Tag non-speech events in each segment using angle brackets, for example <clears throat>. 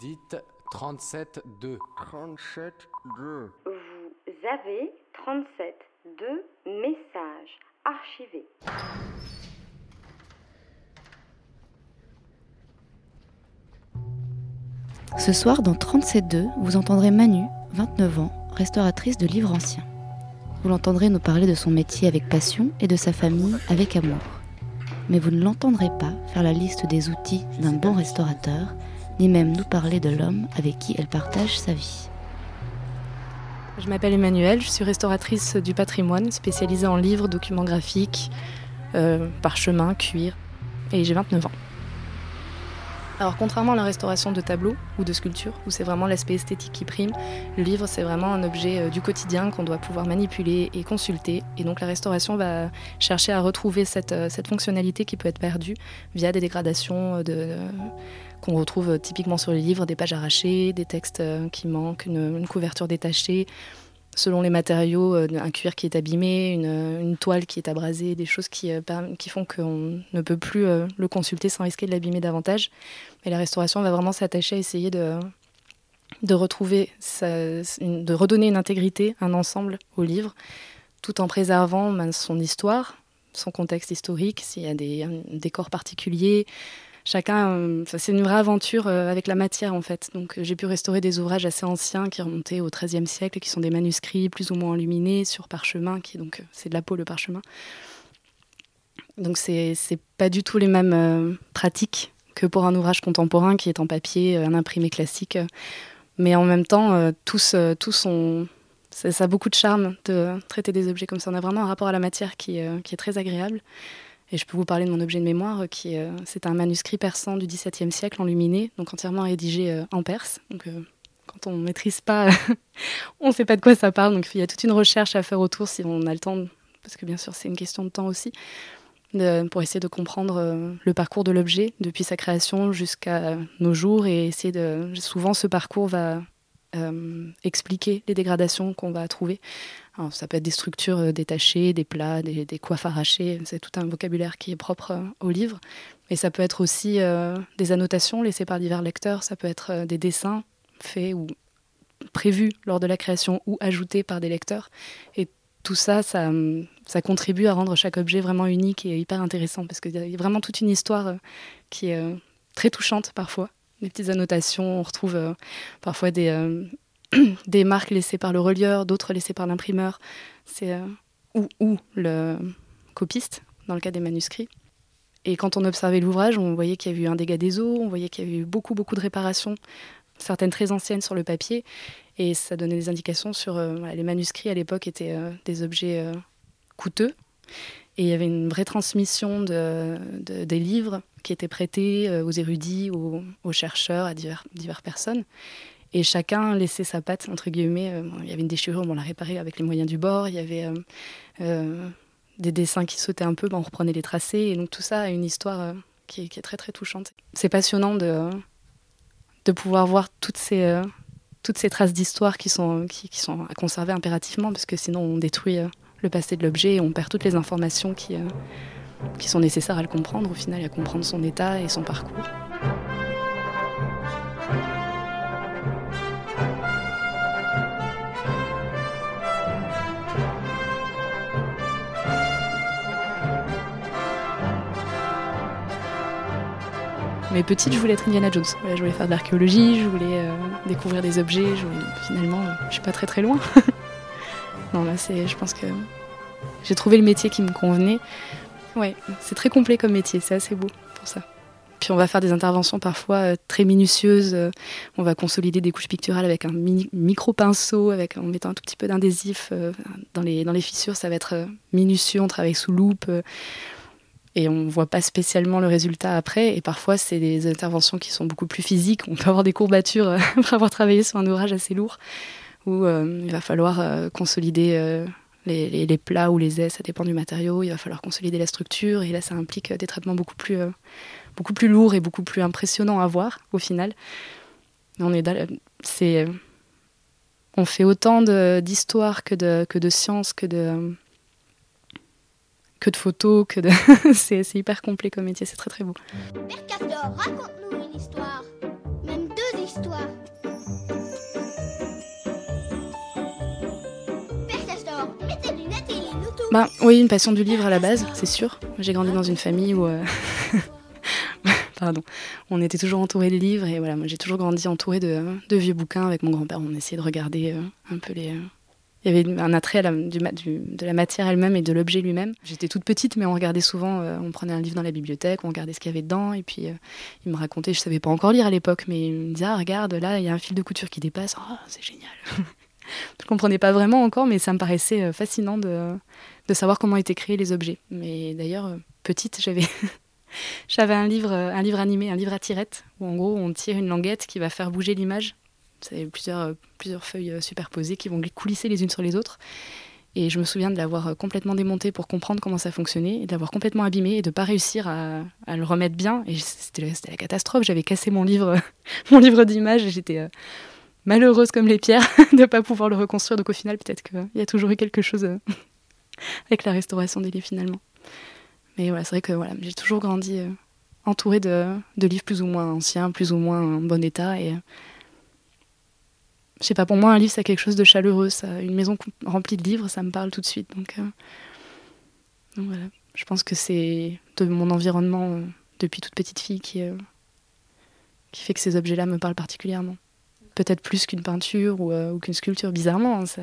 Dites 37-2. 37-2. Vous avez 37 messages archivés. Ce soir, dans 37.2, vous entendrez Manu, 29 ans, restauratrice de livres anciens. Vous l'entendrez nous parler de son métier avec passion et de sa famille avec amour. Mais vous ne l'entendrez pas faire la liste des outils d'un bon restaurateur, ni même nous parler de l'homme avec qui elle partage sa vie. Je m'appelle Emmanuelle, je suis restauratrice du patrimoine, spécialisée en livres, documents graphiques, euh, parchemins, cuir, et j'ai 29 ans. Alors contrairement à la restauration de tableaux ou de sculptures, où c'est vraiment l'aspect esthétique qui prime, le livre c'est vraiment un objet euh, du quotidien qu'on doit pouvoir manipuler et consulter. Et donc la restauration va chercher à retrouver cette, euh, cette fonctionnalité qui peut être perdue via des dégradations de, qu'on retrouve typiquement sur les livres, des pages arrachées, des textes euh, qui manquent, une, couverture détachée, selon les matériaux, euh, un cuir qui est abîmé, une, toile qui est abrasée, des choses qui, euh, font qu'on ne peut plus euh, le consulter sans risquer de l'abîmer davantage. Et la restauration va vraiment s'attacher à essayer de, retrouver, de redonner une intégrité, un ensemble au livre, tout en préservant ben, son histoire, son contexte historique, s'il y a des un décor particulier, chacun, euh, c'est une vraie aventure euh, avec la matière en fait. Donc euh, j'ai pu restaurer des ouvrages assez anciens qui remontaient au XIIIe siècle, qui sont des manuscrits plus ou moins enluminés sur parchemin, qui donc c'est de la peau le parchemin. Donc c'est pas du tout les mêmes pratiques que pour un ouvrage contemporain qui est en papier, un imprimé classique. Mais en même temps, tous, tous sont ça, a beaucoup de charme de traiter des objets comme ça. On a vraiment un rapport à la matière qui est très agréable. Et je peux vous parler de mon objet de mémoire, qui euh, c'est un manuscrit persan du XVIIe siècle enluminé, donc entièrement rédigé euh, en perse. Donc, euh, quand on ne maîtrise pas, <laughs> on ne sait pas de quoi ça parle. Donc il y a toute une recherche à faire autour si on a le temps, parce que bien sûr c'est une question de temps aussi, pour essayer de comprendre euh, le parcours de l'objet depuis sa création jusqu'à nos jours et essayer de. Souvent ce parcours va euh, expliquer les dégradations qu'on va trouver. Alors, ça peut être des structures euh, détachées, des plats, des, des coiffes arrachées, c'est tout un vocabulaire qui est propre euh, au livre. Et ça peut être aussi des annotations laissées par divers lecteurs, ça peut être des dessins faits ou prévus lors de la création ou ajoutés par des lecteurs. Et tout ça, ça, ça contribue à rendre chaque objet vraiment unique et hyper intéressant parce qu'il y a vraiment toute une histoire qui est très touchante parfois. Des petites annotations, on retrouve euh, parfois des, euh, <clears throat> des marques laissées par le relieur, d'autres laissées par l'imprimeur, euh, ou, le copiste dans le cas des manuscrits. Et quand on observait l'ouvrage, on voyait qu'il y avait eu un dégât des eaux, on voyait qu'il y avait eu beaucoup beaucoup de réparations, certaines très anciennes sur le papier, et ça donnait des indications sur les manuscrits à l'époque étaient des objets coûteux. Et il y avait une vraie transmission de, de, des livres qui étaient prêtés euh, aux érudits, aux, chercheurs, à divers, diverses personnes. Et chacun laissait sa patte, entre guillemets. Euh, il y avait une déchirure, on l'a réparée avec les moyens du bord. Il y avait euh, des dessins qui sautaient un peu, on reprenait les tracés. Et donc tout ça a une histoire qui, est, très très touchante. C'est passionnant de, pouvoir voir toutes ces, traces d'histoire qui sont, à conserver impérativement, parce que sinon on détruit le passé de l'objet et on perd toutes les informations qui, euh, qui sont nécessaires à le comprendre, au final, à comprendre son état et son parcours. Mais petite, je voulais être Indiana Jones. Je voulais faire de l'archéologie, je voulais euh, découvrir des objets. Finalement, euh, je suis pas très très loin. <laughs> non, là, c'est, je pense que j'ai trouvé le métier qui me convenait. Ouais, c'est très complet comme métier, c'est assez beau pour ça. Puis on va faire des interventions parfois euh, très minutieuses. Euh, on va consolider des couches picturales avec un mini, micro pinceau, avec en mettant un tout petit peu d'indésif euh, dans les dans les fissures. Ça va être minutieux. On travaille sous loupe. Et on ne voit pas spécialement le résultat après. Et parfois, c'est des interventions qui sont beaucoup plus physiques. On peut avoir des courbatures <laughs> après avoir travaillé sur un ouvrage assez lourd, où euh, il va falloir euh, consolider euh, les, plats ou les ailes, ça dépend du matériau. Il va falloir consolider la structure. Et là, ça implique des traitements beaucoup plus, lourds et beaucoup plus impressionnants à voir au final. On fait autant d'histoires que de, que de sciences, que de que de photos, que de. <laughs> c'est hyper complet comme métier, c'est très très beau. Père Castor, raconte-nous une histoire. Même deux histoires. Bah oui, une passion du livre à la base, c'est sûr. J'ai grandi dans une famille où, euh, <laughs> pardon, on était toujours entouré de livres et voilà, moi j'ai toujours grandi entouré de, vieux bouquins avec mon grand-père. On essayait de regarder euh, un peu les. Euh, il y avait un attrait de la matière elle-même et de l'objet lui-même. J'étais toute petite, mais on regardait souvent, on prenait un livre dans la bibliothèque, on regardait ce qu'il y avait dedans, et puis il me racontait, je savais pas encore lire à l'époque, mais il me disait, ah, regarde, là, il y a un fil de couture qui dépasse, oh, c'est génial. <laughs> je comprenais pas vraiment encore, mais ça me paraissait fascinant de, de savoir comment étaient créés les objets. Mais d'ailleurs, euh, petite, j'avais <laughs> j'avais un livre, euh, un livre animé, un livre à tirette, où en gros on tire une languette qui va faire bouger l'image. C'est plusieurs, euh, plusieurs feuilles superposées qui vont coulisser les unes sur les autres. Et je me souviens de l'avoir complètement démonté pour comprendre comment ça fonctionnait, et de l'avoir complètement abîmé et de ne pas réussir à, à, le remettre bien. Et c'était la catastrophe. J'avais cassé mon livre, <laughs> mon livre d'images et j'étais malheureuse comme les pierres <laughs> de ne pas pouvoir le reconstruire. Donc au final, peut-être qu'il y a toujours eu quelque chose <laughs> avec la restauration des livres finalement. Mais voilà, c'est vrai que voilà, j'ai toujours grandi euh, entourée de, livres plus ou moins anciens, plus ou moins en bon état. Et euh, je sais pas, pour moi, un livre, c'est quelque chose de chaleureux. Ça, une maison remplie de livres, ça me parle tout de suite. Donc, euh, voilà, je pense que c'est de mon environnement depuis toute petite fille qui fait que ces objets-là me parlent particulièrement. Peut-être plus qu'une peinture ou, ou qu'une sculpture, bizarrement. Hein, ça,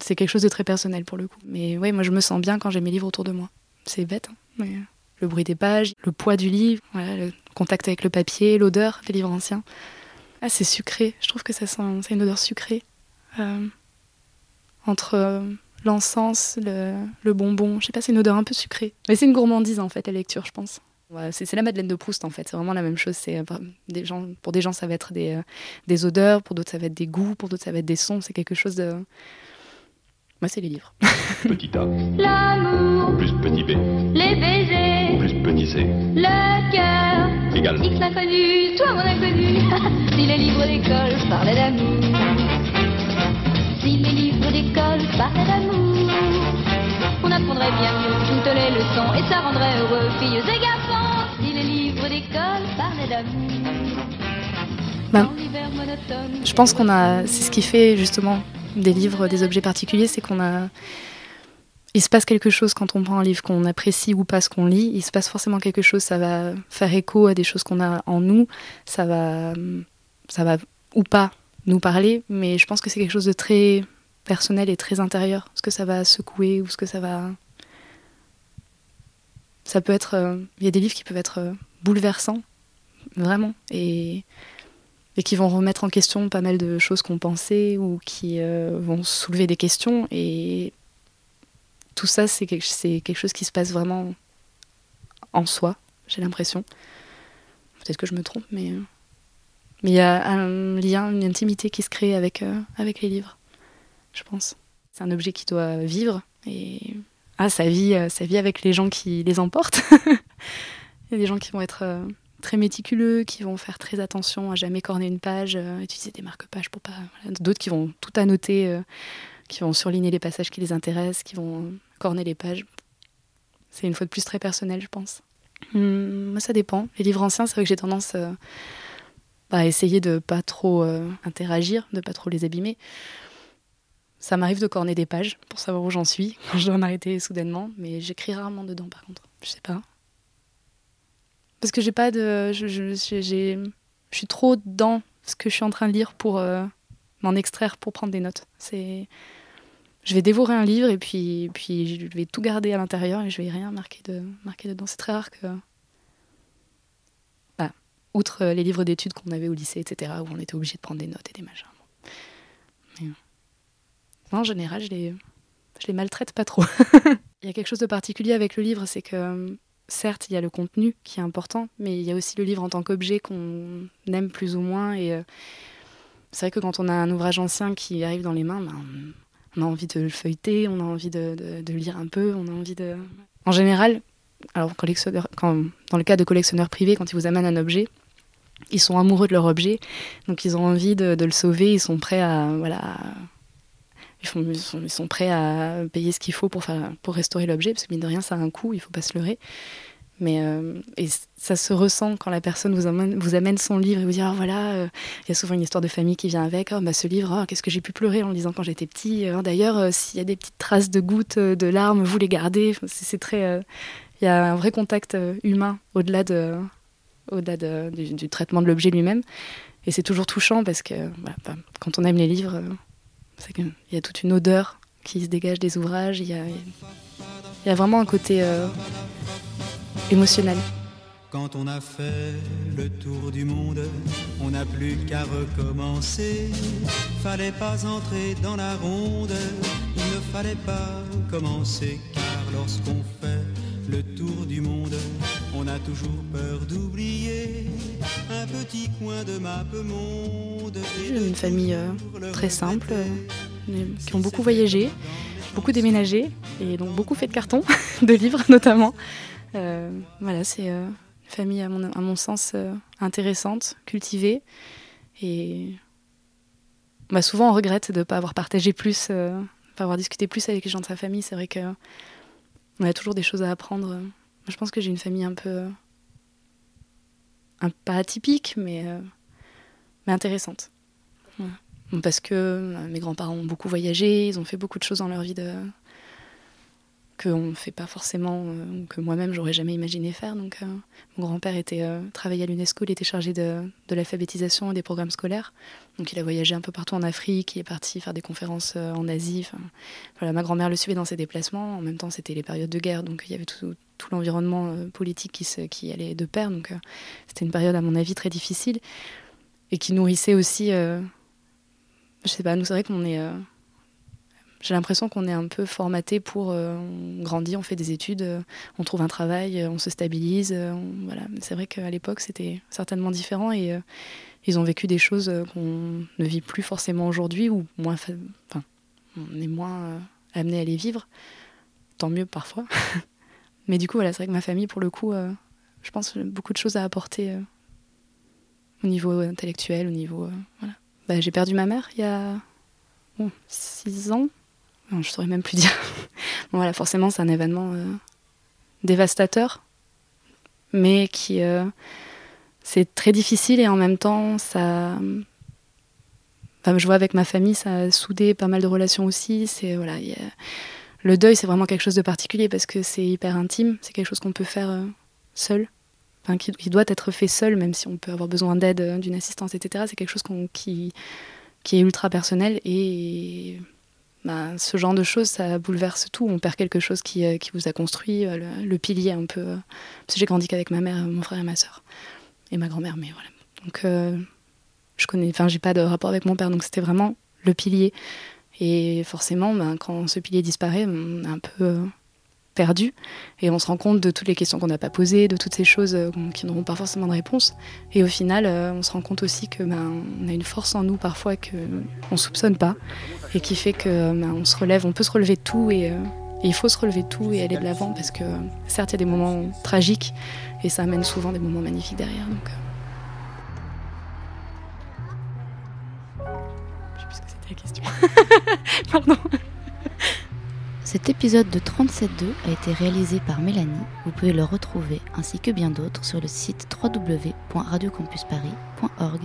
c'est quelque chose de très personnel pour le coup. Mais ouais, moi je me sens bien quand j'ai mes livres autour de moi. C'est bête, hein, mais euh, le bruit des pages, le poids du livre, le contact avec le papier, l'odeur des livres anciens. Ah, c'est sucré. Je trouve que ça sent, c'est une odeur sucrée. Euh, entre euh, l'encens, le, bonbon, je sais pas, c'est une odeur un peu sucrée. Mais c'est une gourmandise en fait, la lecture, je pense. C'est, la Madeleine de Proust en fait, c'est vraiment la même chose. C'est, des gens, pour des gens, ça va être des, des odeurs, pour d'autres, ça va être des goûts, pour d'autres, ça va être des sons. C'est quelque chose de moi, c'est les livres. <laughs> petit A. L'amour. Plus petit B. Les baisers. Plus petit C. Le cœur. Égal. X l'inconnu, toi mon inconnu. <laughs> si les livres d'école parlaient d'amour. Si les livres d'école parlaient d'amour. On apprendrait bien mieux toutes les leçons et ça rendrait heureux filles et garçons. Si les livres d'école parlaient d'amour. Ben, je pense qu'on a, c'est ce qui fait justement des livres, des objets particuliers, c'est qu'on a. Il se passe quelque chose quand on prend un livre, qu'on apprécie ou pas ce qu'on lit. Il se passe forcément quelque chose, ça va faire écho à des choses qu'on a en nous. Ça va, ça va ou pas nous parler, mais je pense que c'est quelque chose de très personnel et très intérieur. Ce que ça va secouer ou ce que ça va. Ça peut être. Euh, il y a des livres qui peuvent être euh, bouleversants, vraiment. Et qui vont remettre en question pas mal de choses qu'on pensait ou qui euh, vont soulever des questions. Et tout ça, c'est quelque, chose qui se passe vraiment en soi, j'ai l'impression. Peut-être que je me trompe, mais euh, il y a un lien, une intimité qui se crée avec, euh, avec les livres, je pense. C'est un objet qui doit vivre et ah, ça vit, ça avec les gens qui les emportent. <laughs> il y a des gens qui vont être très méticuleux, qui vont faire très attention à jamais corner une page, euh, utiliser des marque-pages pour pas. D'autres qui vont tout annoter, euh, qui vont surligner les passages qui les intéressent, qui vont corner les pages. C'est une fois de plus très personnel, je pense. Hum, moi, ça dépend. Les livres anciens, c'est vrai que j'ai tendance euh, à essayer de pas trop interagir, de pas trop les abîmer. Ça m'arrive de corner des pages pour savoir où j'en suis quand je dois m'arrêter soudainement, mais j'écris rarement dedans par contre. Je sais pas. Parce que j'ai pas de. Je, je, je, suis trop dans ce que je suis en train de lire pour euh, m'en extraire, pour prendre des notes. C'est. Je vais dévorer un livre et puis, puis je vais tout garder à l'intérieur et je vais rien marquer, de, marquer dedans. C'est très rare que. Bah, outre les livres d'études qu'on avait au lycée, etc., où on était obligé de prendre des notes et des machins. Mais, en général, je les, je les maltraite pas trop. <laughs> Il y a quelque chose de particulier avec le livre, c'est que certes, il y a le contenu qui est important, mais il y a aussi le livre en tant qu'objet qu'on aime plus ou moins. Et euh, c'est vrai que quand on a un ouvrage ancien qui arrive dans les mains, ben, on a envie de le feuilleter, on a envie de, lire un peu, on a envie de. En général, alors collectionneur, quand, dans le cas de collectionneurs privés, quand ils vous amènent un objet, ils sont amoureux de leur objet, donc ils ont envie de, le sauver, ils sont prêts à voilà. Ils, sont, prêts à payer ce qu'il faut pour, pour restaurer l'objet, parce que mine de rien, ça a un coût, il ne faut pas se leurrer. Mais euh, et ça se ressent quand la personne vous amène, vous amène son livre et vous dit ah voilà, euh, il y a souvent une histoire de famille qui vient avec. Oh, bah, ce livre, oh, qu'est-ce que j'ai pu pleurer en lisant quand j'étais petit. Oh, D'ailleurs, euh, s'il y a des petites traces de gouttes de larmes, vous les gardez. C'est très, il y a un vrai contact humain au-delà de, au-delà de, du, traitement de l'objet lui-même. Et c'est toujours touchant parce que bah, quand on aime les livres, il y a toute une odeur qui se dégage des ouvrages. Il y a, vraiment un côté émotionnel. Quand on a fait le tour du monde, on n'a plus qu'à recommencer. Fallait pas entrer dans la ronde, il ne fallait pas commencer, car lorsqu'on fait le tour du monde, on a toujours peur d'oublier un petit coin de map monde. J'ai une famille euh, très simple, euh, qui ont beaucoup voyagé, beaucoup déménagé, et donc beaucoup fait de cartons, <laughs> de livres notamment. Euh, voilà, c'est euh, une famille, à mon, à mon sens, intéressante, cultivée. Et bah, souvent, on regrette de ne pas avoir partagé plus, de pas avoir discuté plus avec les gens de sa famille. C'est vrai qu'on a toujours des choses à apprendre. Je pense que j'ai une famille un peu. Pas atypique, mais, mais intéressante. Parce que mes grands-parents ont beaucoup voyagé, ils ont fait beaucoup de choses dans leur vie de, qu'on ne fait pas forcément, euh, que moi-même j'aurais jamais imaginé faire. Donc, euh, mon grand-père était euh, travaillait à l'UNESCO, il était chargé de, de l'alphabétisation et des programmes scolaires. Donc, il a voyagé un peu partout en Afrique, il est parti faire des conférences en Asie. voilà, ma grand-mère le suivait dans ses déplacements. En même temps, c'était les périodes de guerre, donc il y avait tout, tout l'environnement politique qui, allait de pair. Donc, c'était une période, à mon avis, très difficile et qui nourrissait aussi. je sais pas, nous c'est vrai qu'on est j'ai l'impression qu'on est un peu formaté pour. Euh, on grandit, on fait des études, euh, on trouve un travail, euh, on se stabilise. voilà. C'est vrai qu'à l'époque, c'était certainement différent et ils ont vécu des choses qu'on ne vit plus forcément aujourd'hui ou moins. Enfin, on est moins amené à les vivre. Tant mieux parfois. <laughs> Mais du coup, voilà, c'est vrai que ma famille, pour le coup, je pense beaucoup de choses à apporter au niveau intellectuel, au niveau. voilà. Bah, j'ai perdu ma mère il y a six ans, je ne saurais même plus <laughs> dire. bon, voilà, forcément, c'est un événement euh, dévastateur, mais qui. Euh, c'est très difficile et en même temps, ça. Je vois avec ma famille, ça a soudé pas mal de relations aussi. C'est voilà, le deuil, c'est vraiment quelque chose de particulier parce que c'est hyper intime. C'est quelque chose qu'on peut faire euh, seul, enfin, qui, doit être fait seul, même si on peut avoir besoin d'aide, d'une assistance, etc. C'est quelque chose qui, qui est ultra personnel et bah, ce genre de choses, ça bouleverse tout. On perd quelque chose qui, euh, qui vous a construit, euh, le, pilier un peu. Euh, parce que j'ai grandi qu'avec ma mère, mon frère et ma soeur. Et ma grand-mère, mais voilà. Donc, je connais, enfin, j'ai pas de rapport avec mon père, donc c'était vraiment le pilier. Et forcément, ben, quand ce pilier disparaît, on est un peu perdu et on se rend compte de toutes les questions qu'on n'a pas posées, de toutes ces choses euh, qui n'auront pas forcément de réponse. Et au final, euh, on se rend compte aussi que ben, on a une force en nous parfois que on soupçonne pas et qui fait que ben, on se relève, on peut se relever de tout et, euh, il faut se relever de tout et aller de l'avant parce que certes il y a des moments tragiques et ça amène souvent des moments magnifiques derrière. <laughs> Cet épisode de 37.2 a été réalisé par Mélanie. Vous pouvez le retrouver ainsi que bien d'autres sur le site www.radiocampusparis.org.